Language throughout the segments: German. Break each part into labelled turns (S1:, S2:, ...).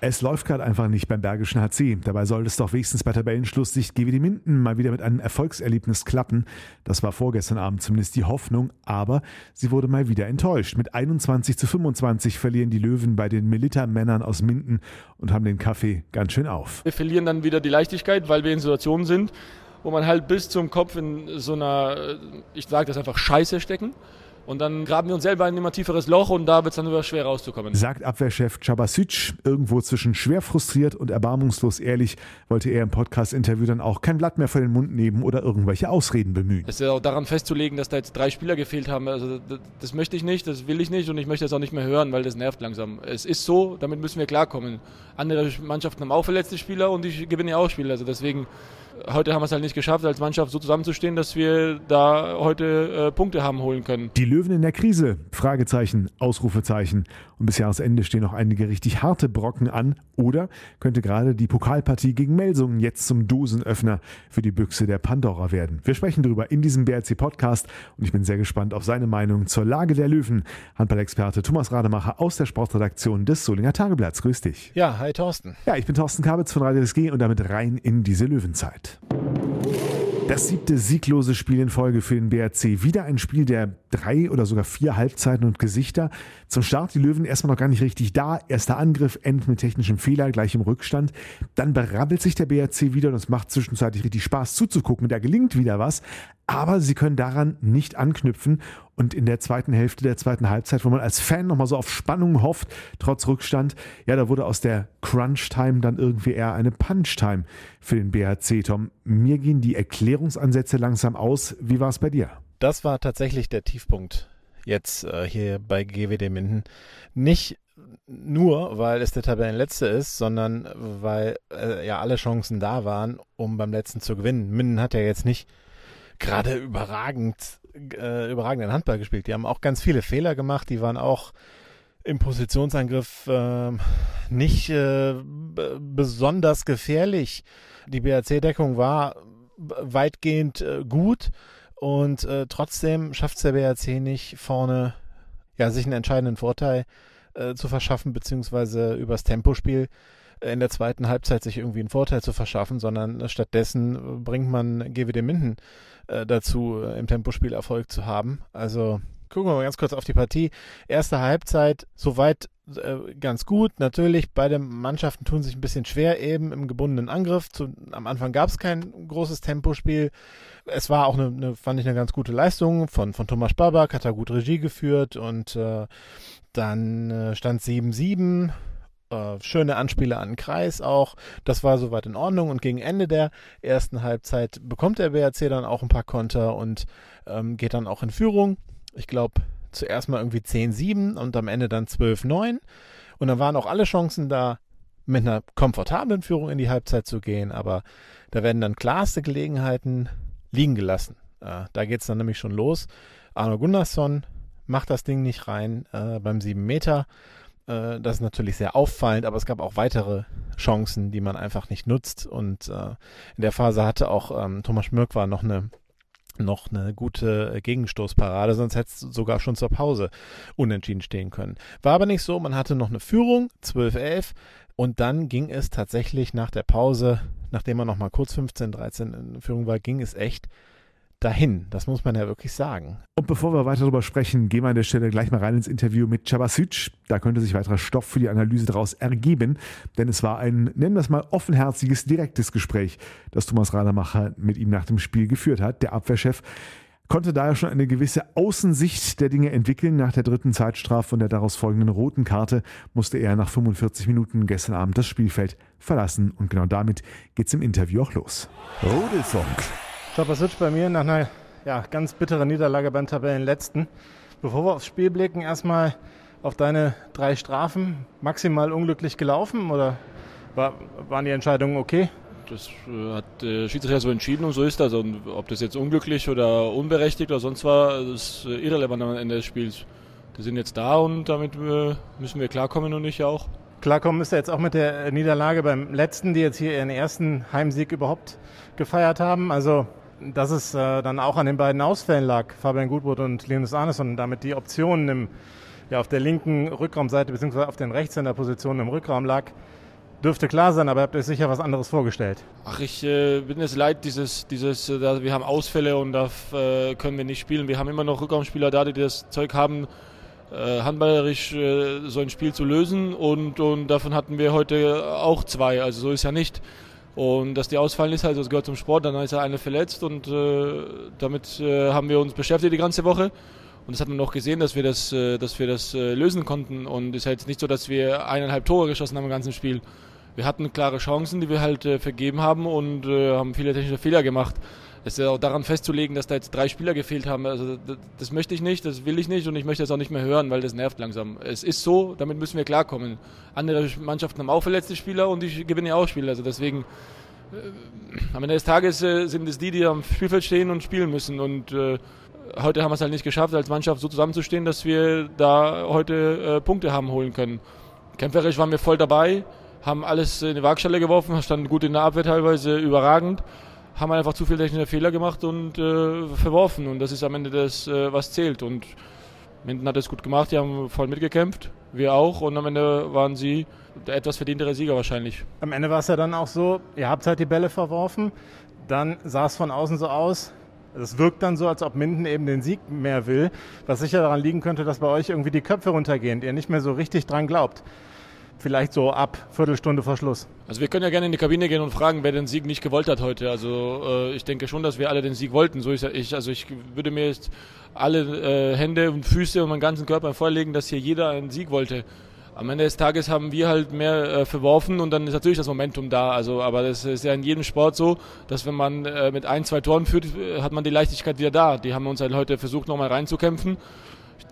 S1: Es läuft gerade einfach nicht beim Bergischen HC. Dabei sollte es doch wenigstens bei Tabellenschluss Sicht GWD Minden mal wieder mit einem Erfolgserlebnis klappen. Das war vorgestern Abend zumindest die Hoffnung, aber sie wurde mal wieder enttäuscht. Mit 21 zu 25 verlieren die Löwen bei den Milita-Männern aus Minden und haben den Kaffee ganz schön auf.
S2: Wir verlieren dann wieder die Leichtigkeit, weil wir in Situationen sind, wo man halt bis zum Kopf in so einer, ich sage das einfach, Scheiße stecken. Und dann graben wir uns selber ein immer tieferes Loch und da wird es dann wieder schwer rauszukommen.
S1: Sagt Abwehrchef Cabasic, irgendwo zwischen schwer frustriert und erbarmungslos ehrlich, wollte er im Podcast-Interview dann auch kein Blatt mehr vor den Mund nehmen oder irgendwelche Ausreden bemühen.
S2: Es ist ja auch daran festzulegen, dass da jetzt drei Spieler gefehlt haben. Also das, das möchte ich nicht, das will ich nicht und ich möchte das auch nicht mehr hören, weil das nervt langsam. Es ist so, damit müssen wir klarkommen. Andere Mannschaften haben auch verletzte Spieler und die gewinnen ja auch Spieler. Also deswegen heute haben wir es halt nicht geschafft, als Mannschaft so zusammenzustehen, dass wir da heute äh, Punkte haben holen können.
S1: Die Löwen in der Krise? Fragezeichen, Ausrufezeichen. Und bis Jahresende stehen noch einige richtig harte Brocken an. Oder könnte gerade die Pokalpartie gegen Melsungen jetzt zum Dosenöffner für die Büchse der Pandora werden? Wir sprechen darüber in diesem BRC-Podcast und ich bin sehr gespannt auf seine Meinung zur Lage der Löwen. Handballexperte Thomas Rademacher aus der Sportredaktion des Solinger Tageblatts. Grüß dich.
S3: Ja, hi Thorsten.
S1: Ja, ich bin Thorsten Kabitz von Radio SG und damit rein in diese Löwenzeit. Das siebte sieglose Spiel in Folge für den BRC. Wieder ein Spiel der drei oder sogar vier Halbzeiten und Gesichter. Zum Start die Löwen erstmal noch gar nicht richtig da. Erster Angriff endet mit technischem Fehler, gleich im Rückstand. Dann berabbelt sich der BRC wieder und es macht zwischenzeitlich richtig Spaß zuzugucken. Da gelingt wieder was. Aber sie können daran nicht anknüpfen. Und in der zweiten Hälfte der zweiten Halbzeit, wo man als Fan nochmal so auf Spannung hofft, trotz Rückstand, ja, da wurde aus der Crunch-Time dann irgendwie eher eine Punch-Time für den BRC. Tom, mir gehen die Erklärungsansätze langsam aus. Wie war es bei dir?
S3: Das war tatsächlich der Tiefpunkt jetzt äh, hier bei GWD Minden. Nicht nur, weil es der Tabellenletzte ist, sondern weil äh, ja alle Chancen da waren, um beim letzten zu gewinnen. Minden hat ja jetzt nicht gerade überragend, äh, überragenden Handball gespielt. Die haben auch ganz viele Fehler gemacht. Die waren auch im Positionsangriff äh, nicht äh, besonders gefährlich. Die BRC-Deckung war weitgehend äh, gut und äh, trotzdem schafft es der BRC nicht vorne, ja, sich einen entscheidenden Vorteil äh, zu verschaffen, beziehungsweise übers Tempospiel in der zweiten Halbzeit sich irgendwie einen Vorteil zu verschaffen, sondern stattdessen bringt man GWD Minden äh, dazu, äh, im Tempospiel Erfolg zu haben. Also gucken wir mal ganz kurz auf die Partie. Erste Halbzeit, soweit äh, ganz gut. Natürlich, beide Mannschaften tun sich ein bisschen schwer eben im gebundenen Angriff. Zu, am Anfang gab es kein großes Tempospiel. Es war auch eine, eine, fand ich, eine ganz gute Leistung von, von Thomas Babak, hat da gut Regie geführt und äh, dann äh, stand 7-7 äh, schöne Anspiele an den Kreis auch. Das war soweit in Ordnung. Und gegen Ende der ersten Halbzeit bekommt der BRC dann auch ein paar Konter und ähm, geht dann auch in Führung. Ich glaube, zuerst mal irgendwie 10-7 und am Ende dann 12-9. Und dann waren auch alle Chancen da, mit einer komfortablen Führung in die Halbzeit zu gehen. Aber da werden dann klarste Gelegenheiten liegen gelassen. Äh, da geht es dann nämlich schon los. Arno Gunnarsson macht das Ding nicht rein äh, beim 7 Meter. Äh, das ist natürlich sehr auffallend, aber es gab auch weitere Chancen, die man einfach nicht nutzt. Und äh, in der Phase hatte auch ähm, Thomas Schmirk war noch eine noch eine gute Gegenstoßparade, sonst hätte es sogar schon zur Pause unentschieden stehen können. War aber nicht so, man hatte noch eine Führung, 12-11, und dann ging es tatsächlich nach der Pause, nachdem man noch mal kurz 15-13 in Führung war, ging es echt dahin. Das muss man ja wirklich sagen.
S1: Und bevor wir weiter darüber sprechen, gehen wir an der Stelle gleich mal rein ins Interview mit Chabasic. Da könnte sich weiterer Stoff für die Analyse daraus ergeben, denn es war ein, nennen wir es mal, offenherziges, direktes Gespräch, das Thomas Radermacher mit ihm nach dem Spiel geführt hat. Der Abwehrchef konnte daher schon eine gewisse Außensicht der Dinge entwickeln. Nach der dritten Zeitstrafe und der daraus folgenden roten Karte musste er nach 45 Minuten gestern Abend das Spielfeld verlassen. Und genau damit geht es im Interview auch los.
S4: Rudelfunk.
S3: Stopper bei mir nach einer ja, ganz bitteren Niederlage beim Tabellenletzten. Bevor wir aufs Spiel blicken, erstmal auf deine drei Strafen. Maximal unglücklich gelaufen oder war, waren die Entscheidungen okay?
S2: Das äh, hat der Schiedsrichter so entschieden und so ist das. Und ob das jetzt unglücklich oder unberechtigt oder sonst war, ist irrelevant am Ende des Spiels. Die sind jetzt da und damit äh, müssen wir klarkommen und ich auch.
S5: Klarkommen müsst ihr jetzt auch mit der Niederlage beim letzten, die jetzt hier ihren ersten Heimsieg überhaupt gefeiert haben. Also, dass es äh, dann auch an den beiden Ausfällen lag, Fabian Gutbrot und Linus Arneson, und damit die Optionen im, ja, auf der linken Rückraumseite beziehungsweise auf den Rechtshänderpositionen im Rückraum lag, dürfte klar sein, aber ihr habt euch sicher was anderes vorgestellt.
S2: Ach, ich äh, bin es leid, dieses, dieses, äh, wir haben Ausfälle und da äh, können wir nicht spielen. Wir haben immer noch Rückraumspieler da, die das Zeug haben, äh, handballerisch äh, so ein Spiel zu lösen und, und davon hatten wir heute auch zwei, also so ist ja nicht. Und dass die ausfallen ist, also es gehört zum Sport, dann ist ja einer verletzt und äh, damit äh, haben wir uns beschäftigt die ganze Woche. Und das hat man auch gesehen, dass wir das, äh, dass wir das äh, lösen konnten. Und es ist jetzt nicht so, dass wir eineinhalb Tore geschossen haben im ganzen Spiel. Wir hatten klare Chancen, die wir halt vergeben haben und haben viele technische Fehler gemacht. Das ist auch daran festzulegen, dass da jetzt drei Spieler gefehlt haben. Also das, das, möchte ich nicht, das will ich nicht und ich möchte das auch nicht mehr hören, weil das nervt langsam. Es ist so, damit müssen wir klarkommen. Andere Mannschaften haben auch verletzte Spieler und ich gewinne ja auch Spieler. Also deswegen äh, am Ende des Tages äh, sind es die, die am Spielfeld stehen und spielen müssen. Und äh, heute haben wir es halt nicht geschafft, als Mannschaft so zusammenzustehen, dass wir da heute äh, Punkte haben holen können. Kämpferisch waren wir voll dabei, haben alles in die Waagschale geworfen, standen gut in der Abwehr teilweise, überragend haben einfach zu viele technische Fehler gemacht und äh, verworfen. Und das ist am Ende das, äh, was zählt. Und Minden hat es gut gemacht, die haben voll mitgekämpft, wir auch. Und am Ende waren sie der etwas verdientere Sieger wahrscheinlich.
S5: Am Ende war es ja dann auch so, ihr habt halt die Bälle verworfen, dann sah es von außen so aus, es wirkt dann so, als ob Minden eben den Sieg mehr will, was sicher daran liegen könnte, dass bei euch irgendwie die Köpfe runtergehen, ihr nicht mehr so richtig dran glaubt vielleicht so ab Viertelstunde vor Schluss.
S2: Also wir können ja gerne in die Kabine gehen und fragen, wer den Sieg nicht gewollt hat heute. Also äh, ich denke schon, dass wir alle den Sieg wollten. So ist ich. Also ich würde mir jetzt alle äh, Hände und Füße und meinen ganzen Körper vorlegen, dass hier jeder einen Sieg wollte. Am Ende des Tages haben wir halt mehr äh, verworfen und dann ist natürlich das Momentum da. Also, aber das ist ja in jedem Sport so, dass wenn man äh, mit ein, zwei Toren führt, hat man die Leichtigkeit wieder da. Die haben uns halt heute versucht, nochmal reinzukämpfen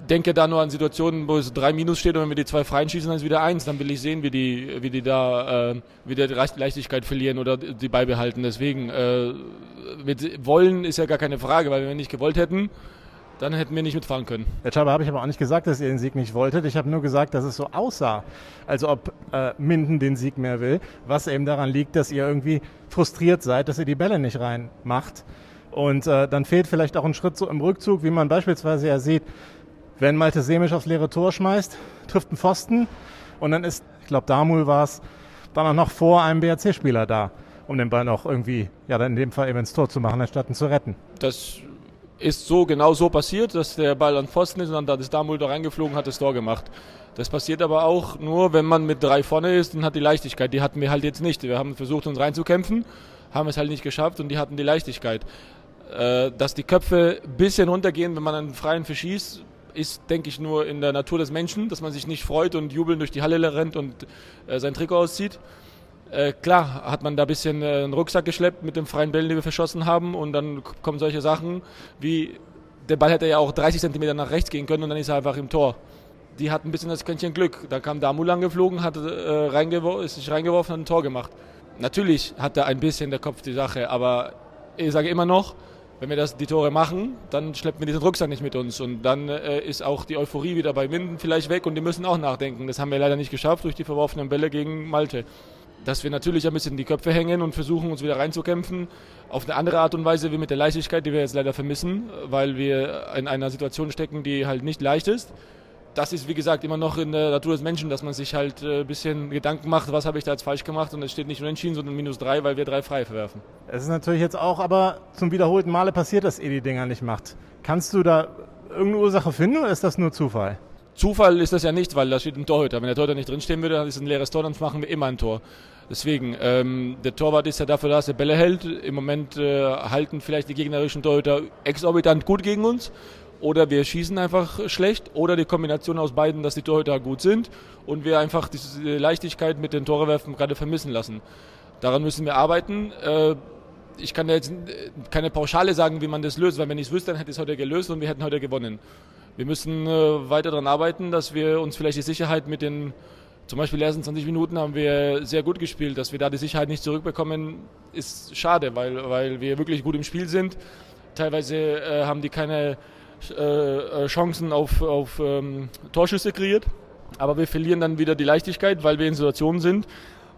S2: denke da nur an Situationen, wo es drei Minus steht und wenn wir die zwei freien schießen, dann ist wieder eins. Dann will ich sehen, wie die, wie die da äh, wieder die Leichtigkeit verlieren oder die beibehalten. Deswegen, äh, mit wollen ist ja gar keine Frage, weil wenn wir nicht gewollt hätten, dann hätten wir nicht mitfahren können.
S5: Herr Schaber, habe ich aber auch nicht gesagt, dass ihr den Sieg nicht wolltet. Ich habe nur gesagt, dass es so aussah, als ob äh, Minden den Sieg mehr will, was eben daran liegt, dass ihr irgendwie frustriert seid, dass ihr die Bälle nicht reinmacht. Und äh, dann fehlt vielleicht auch ein Schritt so im Rückzug, wie man beispielsweise ja sieht, wenn Malte Semisch aufs leere Tor schmeißt, trifft einen Pfosten und dann ist, ich glaube, Damul war es, dann auch noch vor einem BRC-Spieler da, um den Ball noch irgendwie, ja, dann in dem Fall eben ins Tor zu machen, anstatt ihn zu retten.
S2: Das ist so genau so passiert, dass der Ball an Pfosten ist und dann ist Damul da reingeflogen, hat das Tor gemacht. Das passiert aber auch nur, wenn man mit drei vorne ist und hat die Leichtigkeit. Die hatten wir halt jetzt nicht. Wir haben versucht, uns reinzukämpfen, haben es halt nicht geschafft und die hatten die Leichtigkeit. Äh, dass die Köpfe ein bisschen runtergehen, wenn man einen freien verschießt, ist, denke ich, nur in der Natur des Menschen, dass man sich nicht freut und jubelnd durch die Halle rennt und äh, sein Trikot auszieht. Äh, klar hat man da ein bisschen äh, einen Rucksack geschleppt mit den freien Bällen, die wir verschossen haben und dann kommen solche Sachen wie, der Ball hätte ja auch 30 Zentimeter nach rechts gehen können und dann ist er einfach im Tor. Die hat ein bisschen das Quäntchen Glück. Da kam Damul angeflogen, hat, äh, ist sich reingeworfen und hat ein Tor gemacht. Natürlich hat er ein bisschen der Kopf die Sache, aber ich sage immer noch, wenn wir das, die Tore machen, dann schleppen wir diesen Rucksack nicht mit uns. Und dann äh, ist auch die Euphorie wieder bei Minden vielleicht weg und die müssen auch nachdenken. Das haben wir leider nicht geschafft durch die verworfenen Bälle gegen Malte. Dass wir natürlich ein bisschen die Köpfe hängen und versuchen, uns wieder reinzukämpfen. Auf eine andere Art und Weise wie mit der Leichtigkeit, die wir jetzt leider vermissen, weil wir in einer Situation stecken, die halt nicht leicht ist das ist, wie gesagt, immer noch in der Natur des Menschen, dass man sich halt ein äh, bisschen Gedanken macht, was habe ich da jetzt falsch gemacht und es steht nicht unentschieden, sondern minus drei, weil wir drei frei verwerfen.
S5: Es ist natürlich jetzt auch aber zum wiederholten Male passiert, dass ihr die Dinger nicht macht. Kannst du da irgendeine Ursache finden oder ist das nur Zufall?
S2: Zufall ist das ja nicht, weil da steht ein Torhüter. Wenn der Torhüter nicht drinstehen würde, dann ist es ein leeres Tor, dann machen wir immer ein Tor. Deswegen, ähm, der Torwart ist ja dafür da, dass er Bälle hält. Im Moment äh, halten vielleicht die gegnerischen Torhüter exorbitant gut gegen uns oder wir schießen einfach schlecht oder die Kombination aus beiden, dass die Torhüter gut sind und wir einfach diese Leichtigkeit mit den Torewerfen gerade vermissen lassen. Daran müssen wir arbeiten. Äh, ich kann jetzt keine Pauschale sagen, wie man das löst, weil wenn ich es wüsste, dann hätte ich es heute gelöst und wir hätten heute gewonnen. Wir müssen äh, weiter daran arbeiten, dass wir uns vielleicht die Sicherheit mit den, zum Beispiel die ersten 20 Minuten haben wir sehr gut gespielt, dass wir da die Sicherheit nicht zurückbekommen, ist schade, weil, weil wir wirklich gut im Spiel sind. Teilweise äh, haben die keine äh, äh, Chancen auf, auf ähm, Torschüsse kreiert. aber wir verlieren dann wieder die Leichtigkeit, weil wir in Situationen sind,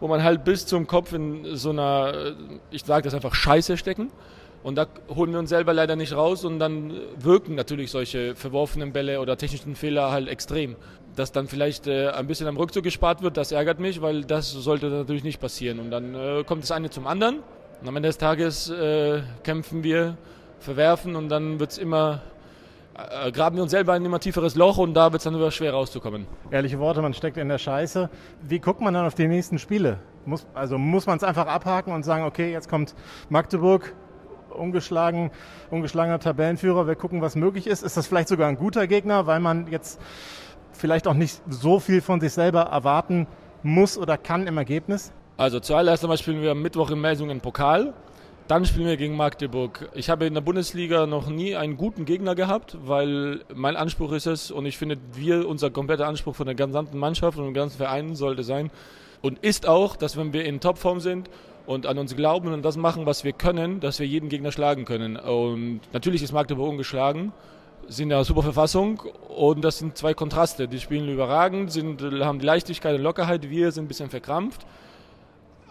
S2: wo man halt bis zum Kopf in so einer, ich sage das einfach, Scheiße stecken. Und da holen wir uns selber leider nicht raus und dann wirken natürlich solche verworfenen Bälle oder technischen Fehler halt extrem. Dass dann vielleicht äh, ein bisschen am Rückzug gespart wird, das ärgert mich, weil das sollte natürlich nicht passieren. Und dann äh, kommt das eine zum anderen. Und am Ende des Tages äh, kämpfen wir, verwerfen und dann wird es immer äh, graben wir uns selber ein immer tieferes Loch und da wird es dann wieder schwer rauszukommen.
S3: Ehrliche Worte, man steckt in der Scheiße. Wie guckt man dann auf die nächsten Spiele? Muss, also muss man es einfach abhaken und sagen, okay, jetzt kommt Magdeburg, ungeschlagen, ungeschlagener Tabellenführer, wir gucken, was möglich ist. Ist das vielleicht sogar ein guter Gegner, weil man jetzt vielleicht auch nicht so viel von sich selber erwarten muss oder kann im Ergebnis?
S2: Also zuallererst einmal spielen wir am Mittwoch in Melsungen Pokal. Dann spielen wir gegen Magdeburg. Ich habe in der Bundesliga noch nie einen guten Gegner gehabt, weil mein Anspruch ist es und ich finde, wir, unser kompletter Anspruch von der gesamten Mannschaft und dem ganzen Verein sollte sein und ist auch, dass wenn wir in Topform sind und an uns glauben und das machen, was wir können, dass wir jeden Gegner schlagen können. Und natürlich ist Magdeburg ungeschlagen, sind in einer super Verfassung und das sind zwei Kontraste. Die spielen überragend, sind, haben die Leichtigkeit und Lockerheit, wir sind ein bisschen verkrampft.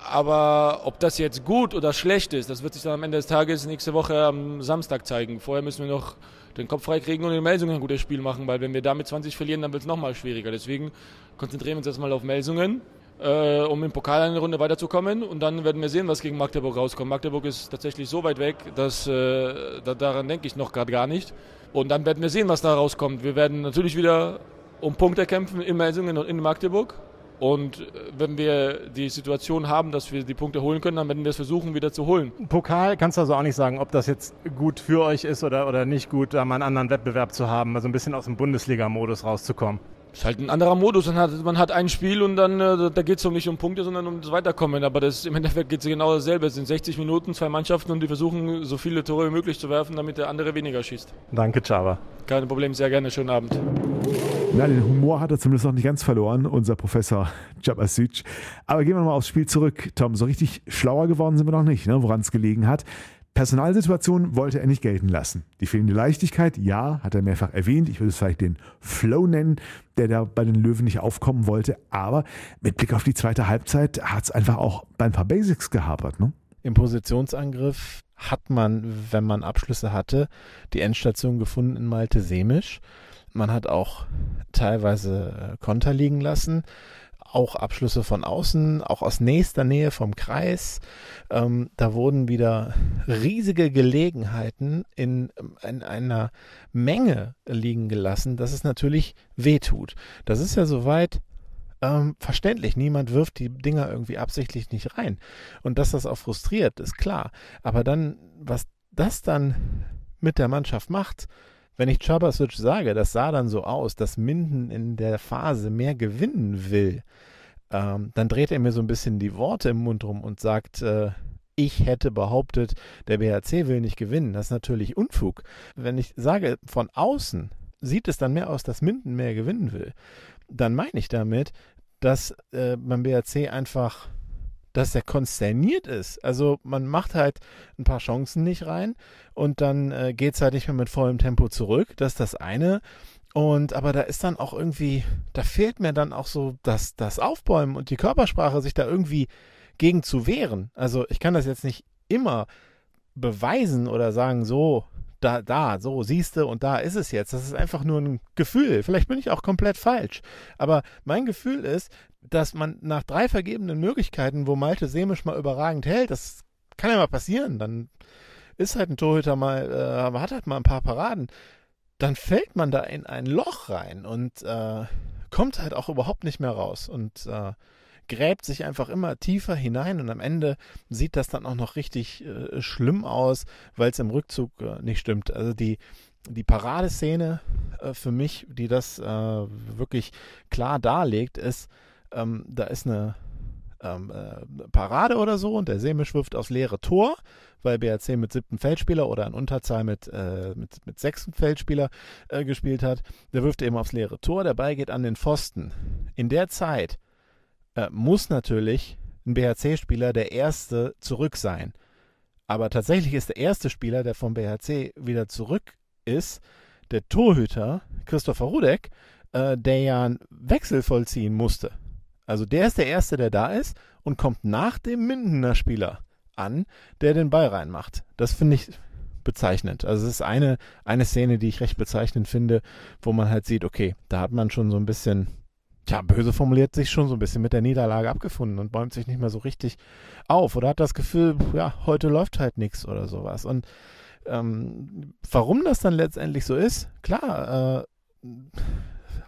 S2: Aber ob das jetzt gut oder schlecht ist, das wird sich dann am Ende des Tages nächste Woche am Samstag zeigen. Vorher müssen wir noch den Kopf freikriegen und in Melsungen ein gutes Spiel machen, weil wenn wir damit 20 verlieren, dann wird es nochmal schwieriger. Deswegen konzentrieren wir uns erstmal auf Melsungen, äh, um im Pokal eine Runde weiterzukommen und dann werden wir sehen, was gegen Magdeburg rauskommt. Magdeburg ist tatsächlich so weit weg, dass äh, da, daran denke ich noch gerade gar nicht. Und dann werden wir sehen, was da rauskommt. Wir werden natürlich wieder um Punkte kämpfen in Melsungen und in Magdeburg. Und wenn wir die Situation haben, dass wir die Punkte holen können, dann werden wir es versuchen, wieder zu holen.
S3: Pokal kannst du also auch nicht sagen, ob das jetzt gut für euch ist oder, oder nicht gut, da mal einen anderen Wettbewerb zu haben, also ein bisschen aus dem Bundesliga-Modus rauszukommen.
S2: Ist halt ein anderer Modus. Man hat, man hat ein Spiel und dann äh, da geht es nicht um Punkte, sondern um das Weiterkommen. Aber das, im Endeffekt geht es genau dasselbe. Es sind 60 Minuten, zwei Mannschaften und die versuchen, so viele Tore wie möglich zu werfen, damit der andere weniger schießt.
S3: Danke, Chava.
S2: Kein Problem, sehr gerne. Schönen Abend.
S1: Na, den Humor hat er zumindest noch nicht ganz verloren, unser Professor Jabasic. Aber gehen wir mal aufs Spiel zurück. Tom, so richtig schlauer geworden sind wir noch nicht, ne, woran es gelegen hat. Personalsituation wollte er nicht gelten lassen. Die fehlende Leichtigkeit, ja, hat er mehrfach erwähnt. Ich würde es vielleicht den Flow nennen, der da bei den Löwen nicht aufkommen wollte. Aber mit Blick auf die zweite Halbzeit hat es einfach auch bei ein paar Basics gehapert. Ne?
S3: Im Positionsangriff hat man, wenn man Abschlüsse hatte, die Endstation gefunden in Malte Semisch. Man hat auch teilweise äh, Konter liegen lassen auch Abschlüsse von außen, auch aus nächster Nähe vom Kreis. Ähm, da wurden wieder riesige Gelegenheiten in, in einer Menge liegen gelassen, dass es natürlich wehtut. Das ist ja soweit ähm, verständlich. Niemand wirft die Dinger irgendwie absichtlich nicht rein. Und dass das auch frustriert, ist klar. Aber dann, was das dann mit der Mannschaft macht, wenn ich Chabasic sage, das sah dann so aus, dass Minden in der Phase mehr gewinnen will, ähm, dann dreht er mir so ein bisschen die Worte im Mund rum und sagt, äh, ich hätte behauptet, der BHC will nicht gewinnen. Das ist natürlich Unfug. Wenn ich sage, von außen sieht es dann mehr aus, dass Minden mehr gewinnen will, dann meine ich damit, dass äh, beim BHC einfach dass er konsterniert ist. Also man macht halt ein paar Chancen nicht rein und dann äh, geht es halt nicht mehr mit vollem Tempo zurück. Das ist das eine. Und aber da ist dann auch irgendwie, da fehlt mir dann auch so das, das Aufbäumen und die Körpersprache, sich da irgendwie gegen zu wehren. Also ich kann das jetzt nicht immer beweisen oder sagen, so, da, da, so, siehste und da ist es jetzt. Das ist einfach nur ein Gefühl. Vielleicht bin ich auch komplett falsch. Aber mein Gefühl ist, dass man nach drei vergebenen Möglichkeiten, wo Malte Semisch mal überragend hält, das kann ja mal passieren, dann ist halt ein Torhüter mal, äh, hat halt mal ein paar Paraden, dann fällt man da in ein Loch rein und äh, kommt halt auch überhaupt nicht mehr raus und äh, gräbt sich einfach immer tiefer hinein und am Ende sieht das dann auch noch richtig äh, schlimm aus, weil es im Rückzug äh, nicht stimmt. Also die, die Paradeszene äh, für mich, die das äh, wirklich klar darlegt, ist, ähm, da ist eine ähm, äh, Parade oder so und der Semisch wirft aufs leere Tor, weil BRC mit siebten Feldspieler oder in Unterzahl mit, äh, mit, mit sechsten Feldspieler äh, gespielt hat. Der wirft eben aufs leere Tor, der Ball geht an den Pfosten. In der Zeit äh, muss natürlich ein BHC-Spieler der erste zurück sein. Aber tatsächlich ist der erste Spieler, der vom BHC wieder zurück ist, der Torhüter Christopher Rudek, äh, der ja einen Wechsel vollziehen musste. Also der ist der Erste, der da ist und kommt nach dem Mindener Spieler an, der den Ball reinmacht. Das finde ich bezeichnend. Also es ist eine, eine Szene, die ich recht bezeichnend finde, wo man halt sieht, okay, da hat man schon so ein bisschen, ja, böse formuliert, sich schon so ein bisschen mit der Niederlage abgefunden und bäumt sich nicht mehr so richtig auf oder hat das Gefühl, ja, heute läuft halt nichts oder sowas. Und ähm, warum das dann letztendlich so ist, klar, äh,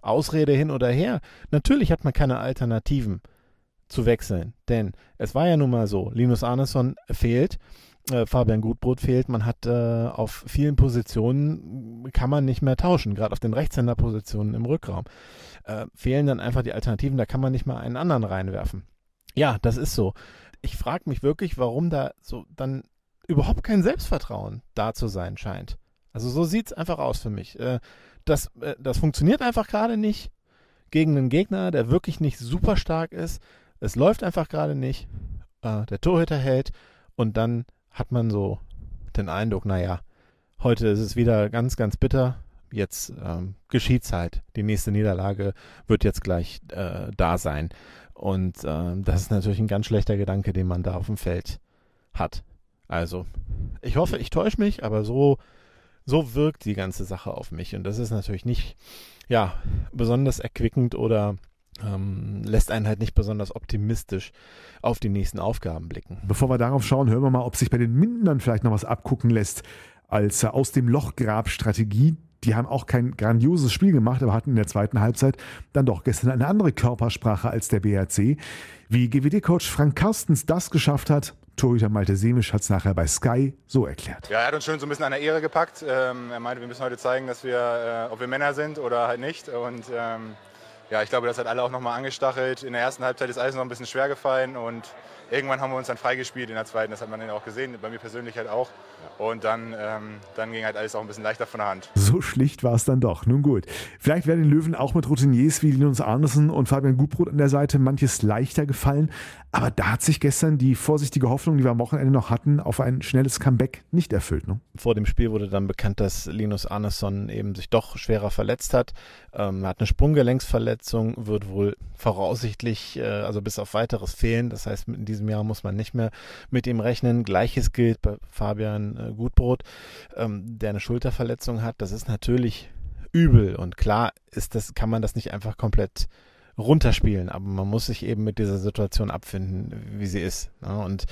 S3: Ausrede hin oder her, natürlich hat man keine Alternativen zu wechseln. Denn es war ja nun mal so, Linus Arneson fehlt, äh, Fabian Gutbrot fehlt, man hat äh, auf vielen Positionen, kann man nicht mehr tauschen, gerade auf den Rechtshänderpositionen im Rückraum. Äh, fehlen dann einfach die Alternativen, da kann man nicht mal einen anderen reinwerfen. Ja, das ist so. Ich frage mich wirklich, warum da so dann überhaupt kein Selbstvertrauen da zu sein scheint. Also so sieht es einfach aus für mich. Äh, das, äh, das funktioniert einfach gerade nicht gegen einen Gegner, der wirklich nicht super stark ist. Es läuft einfach gerade nicht. Der Torhüter hält und dann hat man so den Eindruck, naja, heute ist es wieder ganz, ganz bitter. Jetzt ähm, es halt. Die nächste Niederlage wird jetzt gleich äh, da sein. Und äh, das ist natürlich ein ganz schlechter Gedanke, den man da auf dem Feld hat. Also, ich hoffe, ich täusche mich, aber so, so wirkt die ganze Sache auf mich. Und das ist natürlich nicht, ja, besonders erquickend oder ähm, lässt einen halt nicht besonders optimistisch auf die nächsten Aufgaben blicken.
S1: Bevor wir darauf schauen, hören wir mal, ob sich bei den Mindern vielleicht noch was abgucken lässt als äh, aus dem Lochgrab-Strategie. Die haben auch kein grandioses Spiel gemacht, aber hatten in der zweiten Halbzeit dann doch gestern eine andere Körpersprache als der BRC. Wie GWD-Coach Frank Carstens das geschafft hat, Torhüter Malte Semisch hat es nachher bei Sky so erklärt.
S6: Ja, er hat uns schön so ein bisschen an der Ehre gepackt. Ähm, er meinte, wir müssen heute zeigen, dass wir, äh, ob wir Männer sind oder halt nicht. Und ähm, ja, ich glaube, das hat alle auch nochmal angestachelt. In der ersten Halbzeit ist alles noch ein bisschen schwer gefallen und irgendwann haben wir uns dann freigespielt in der zweiten. Das hat man dann auch gesehen, bei mir persönlich halt auch. Und dann, ähm, dann ging halt alles auch ein bisschen leichter von der Hand.
S1: So schlicht war es dann doch. Nun gut. Vielleicht werden den Löwen auch mit Routiniers wie Linus Arnesen und Fabian Gutbrot an der Seite manches leichter gefallen. Aber da hat sich gestern die vorsichtige Hoffnung, die wir am Wochenende noch hatten, auf ein schnelles Comeback nicht erfüllt. Ne?
S3: Vor dem Spiel wurde dann bekannt, dass Linus Arneson eben sich doch schwerer verletzt hat. Ähm, er hat eine Sprunggelenksverletzung, wird wohl voraussichtlich, äh, also bis auf weiteres fehlen. Das heißt, in diesem Jahr muss man nicht mehr mit ihm rechnen. Gleiches gilt bei Fabian äh, Gutbrot, ähm, der eine Schulterverletzung hat. Das ist natürlich übel und klar ist das, kann man das nicht einfach komplett runterspielen, aber man muss sich eben mit dieser Situation abfinden, wie sie ist. Ne? Und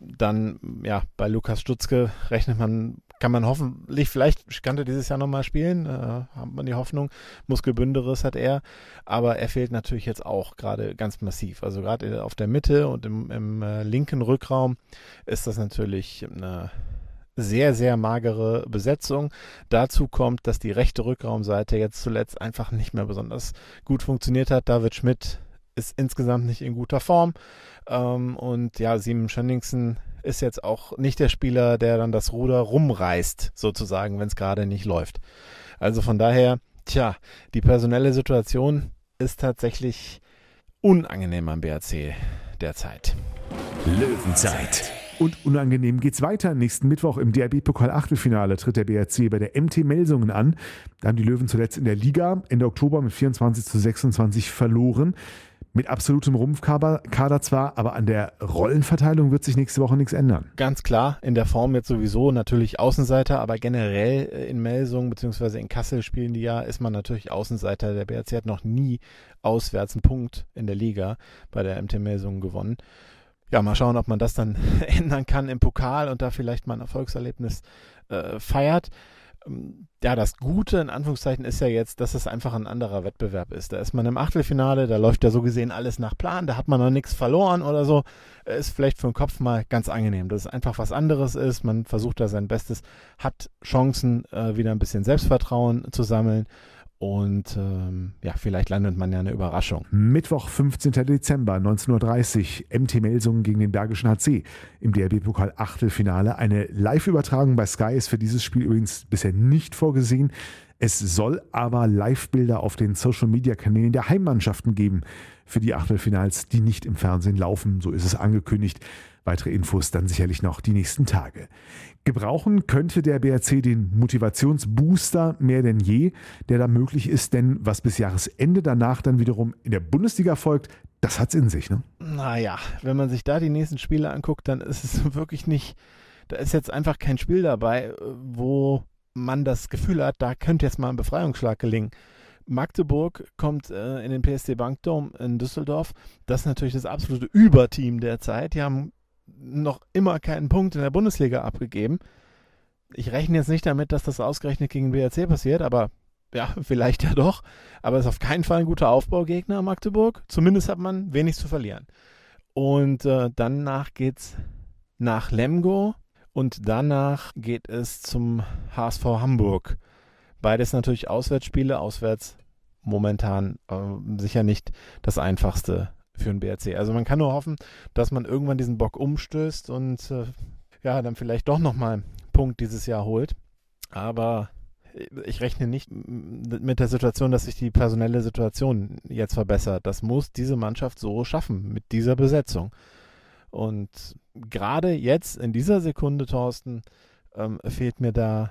S3: dann, ja, bei Lukas Stutzke rechnet man, kann man hoffentlich, vielleicht kann er dieses Jahr nochmal spielen, äh, hat man die Hoffnung. Muskelbünderes hat er, aber er fehlt natürlich jetzt auch gerade ganz massiv. Also gerade auf der Mitte und im, im äh, linken Rückraum ist das natürlich eine sehr, sehr magere Besetzung. Dazu kommt, dass die rechte Rückraumseite jetzt zuletzt einfach nicht mehr besonders gut funktioniert hat. David Schmidt ist insgesamt nicht in guter Form. Ähm, und ja, Simon Schönningsen ist jetzt auch nicht der Spieler, der dann das Ruder rumreißt, sozusagen, wenn es gerade nicht läuft. Also von daher, tja, die personelle Situation ist tatsächlich unangenehm am BRC derzeit.
S4: Löwenzeit.
S1: Und unangenehm geht's weiter. Nächsten Mittwoch im DRB-Pokal-Achtelfinale tritt der BRC bei der MT Melsungen an. Da haben die Löwen zuletzt in der Liga Ende Oktober mit 24 zu 26 verloren. Mit absolutem Rumpfkader zwar, aber an der Rollenverteilung wird sich nächste Woche nichts ändern.
S3: Ganz klar, in der Form jetzt sowieso natürlich Außenseiter, aber generell in Melsungen bzw. in Kassel spielen die ja, ist man natürlich Außenseiter. Der BRC hat noch nie auswärts einen Punkt in der Liga bei der MT Melsungen gewonnen ja, mal schauen, ob man das dann ändern kann im Pokal und da vielleicht mal ein Erfolgserlebnis äh, feiert. Ja, das Gute in Anführungszeichen ist ja jetzt, dass es einfach ein anderer Wettbewerb ist. Da ist man im Achtelfinale, da läuft ja so gesehen alles nach Plan, da hat man noch nichts verloren oder so. Ist vielleicht für den Kopf mal ganz angenehm, dass es einfach was anderes ist. Man versucht da sein Bestes, hat Chancen, äh, wieder ein bisschen Selbstvertrauen zu sammeln und ähm, ja, vielleicht landet man ja eine Überraschung.
S1: Mittwoch, 15. Dezember, 19.30 Uhr, MT Melsungen gegen den Bergischen HC im DRB-Pokal Achtelfinale. Eine Live-Übertragung bei Sky ist für dieses Spiel übrigens bisher nicht vorgesehen. Es soll aber Live-Bilder auf den Social-Media-Kanälen der Heimmannschaften geben für die Achtelfinals, die nicht im Fernsehen laufen. So ist es angekündigt. Weitere Infos dann sicherlich noch die nächsten Tage. Gebrauchen könnte der BRC den Motivationsbooster mehr denn je, der da möglich ist, denn was bis Jahresende danach dann wiederum in der Bundesliga folgt, das hat's in sich, ne?
S3: Naja, wenn man sich da die nächsten Spiele anguckt, dann ist es wirklich nicht, da ist jetzt einfach kein Spiel dabei, wo man das Gefühl hat, da könnte jetzt mal ein Befreiungsschlag gelingen. Magdeburg kommt äh, in den PSD Bankdom in Düsseldorf. Das ist natürlich das absolute Überteam der Zeit. Die haben noch immer keinen Punkt in der Bundesliga abgegeben. Ich rechne jetzt nicht damit, dass das ausgerechnet gegen BRC passiert, aber ja, vielleicht ja doch. Aber es ist auf keinen Fall ein guter Aufbaugegner Magdeburg. Zumindest hat man wenig zu verlieren. Und äh, danach geht's nach Lemgo und danach geht es zum HSV Hamburg. Beides natürlich Auswärtsspiele, auswärts momentan äh, sicher nicht das einfachste für den BRC. Also man kann nur hoffen, dass man irgendwann diesen Bock umstößt und äh, ja, dann vielleicht doch nochmal einen Punkt dieses Jahr holt. Aber ich rechne nicht mit der Situation, dass sich die personelle Situation jetzt verbessert. Das muss diese Mannschaft so schaffen mit dieser Besetzung. Und gerade jetzt in dieser Sekunde, Thorsten, ähm, fehlt mir da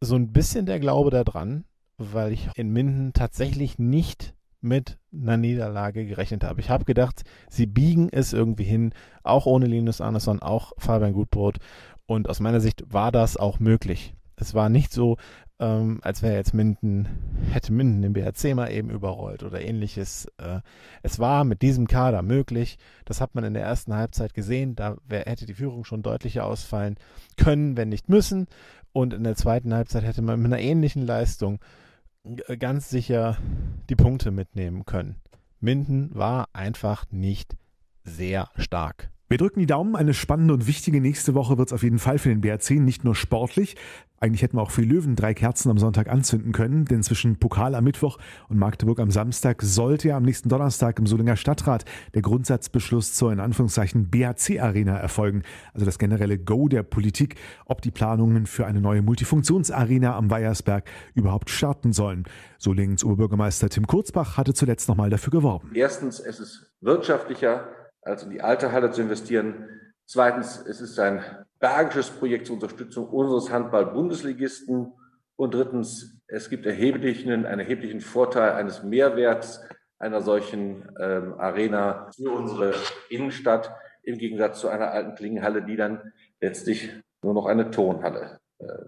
S3: so ein bisschen der Glaube daran, weil ich in Minden tatsächlich nicht mit einer Niederlage gerechnet habe. Ich habe gedacht, sie biegen es irgendwie hin, auch ohne Linus Andersson, auch Fabian Gutbrot. Und aus meiner Sicht war das auch möglich. Es war nicht so, ähm, als wäre jetzt Minden, hätte Minden den BRC mal eben überrollt oder ähnliches. Äh, es war mit diesem Kader möglich. Das hat man in der ersten Halbzeit gesehen. Da wär, hätte die Führung schon deutlicher ausfallen können, wenn nicht müssen. Und in der zweiten Halbzeit hätte man mit einer ähnlichen Leistung äh, ganz sicher die Punkte mitnehmen können. Minden war einfach nicht sehr stark.
S1: Wir drücken die Daumen. Eine spannende und wichtige nächste Woche wird es auf jeden Fall für den BRC, nicht nur sportlich. Eigentlich hätten wir auch für Löwen drei Kerzen am Sonntag anzünden können, denn zwischen Pokal am Mittwoch und Magdeburg am Samstag sollte ja am nächsten Donnerstag im Solinger Stadtrat der Grundsatzbeschluss zur in Anführungszeichen BHC-Arena erfolgen. Also das generelle Go der Politik, ob die Planungen für eine neue Multifunktionsarena am Weiersberg überhaupt starten sollen. Solingens Oberbürgermeister Tim Kurzbach hatte zuletzt nochmal dafür geworben.
S7: Erstens, es ist wirtschaftlicher als in die alte Halle zu investieren. Zweitens, es ist ein bergisches Projekt zur Unterstützung unseres Handball-Bundesligisten. Und drittens, es gibt erheblichen, einen erheblichen Vorteil eines Mehrwerts einer solchen ähm, Arena für unsere Innenstadt im Gegensatz zu einer alten Klingenhalle, die dann letztlich nur noch eine Tonhalle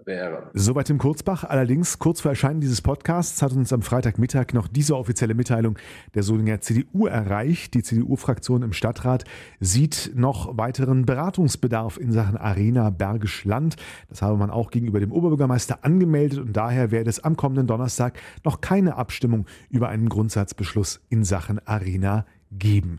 S7: wäre.
S1: Soweit im Kurzbach. Allerdings, kurz vor Erscheinen dieses Podcasts hat uns am Freitagmittag noch diese offizielle Mitteilung der Solinger CDU erreicht. Die CDU-Fraktion im Stadtrat sieht noch weiteren Beratungsbedarf in Sachen Arena Bergisch Land. Das habe man auch gegenüber dem Oberbürgermeister angemeldet und daher werde es am kommenden Donnerstag noch keine Abstimmung über einen Grundsatzbeschluss in Sachen Arena geben.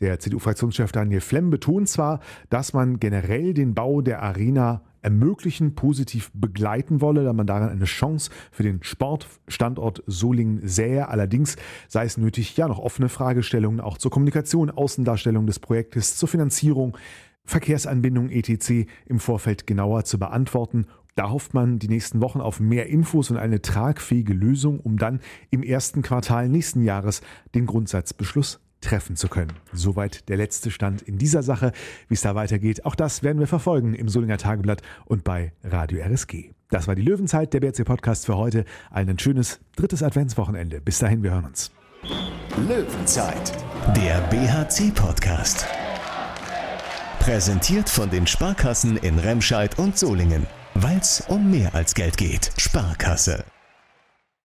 S1: Der CDU-Fraktionschef Daniel Flemm betont zwar, dass man generell den Bau der Arena ermöglichen, positiv begleiten wolle, da man darin eine Chance für den Sportstandort Solingen sähe. Allerdings sei es nötig, ja noch offene Fragestellungen auch zur Kommunikation, Außendarstellung des Projektes, zur Finanzierung, Verkehrsanbindung etc. im Vorfeld genauer zu beantworten da hofft man die nächsten Wochen auf mehr Infos und eine tragfähige Lösung, um dann im ersten Quartal nächsten Jahres den Grundsatzbeschluss treffen zu können. Soweit der letzte Stand in dieser Sache. Wie es da weitergeht, auch das werden wir verfolgen im Solinger Tageblatt und bei Radio RSG. Das war die Löwenzeit, der BRC Podcast für heute. Ein schönes drittes Adventswochenende. Bis dahin, wir hören uns.
S4: Löwenzeit, der BHC Podcast. Präsentiert von den Sparkassen in Remscheid und Solingen. Weil es um mehr als Geld geht. Sparkasse.